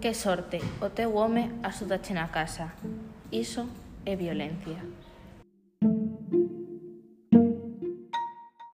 Que sorte, o teu home axúdache na casa. Iso é violencia.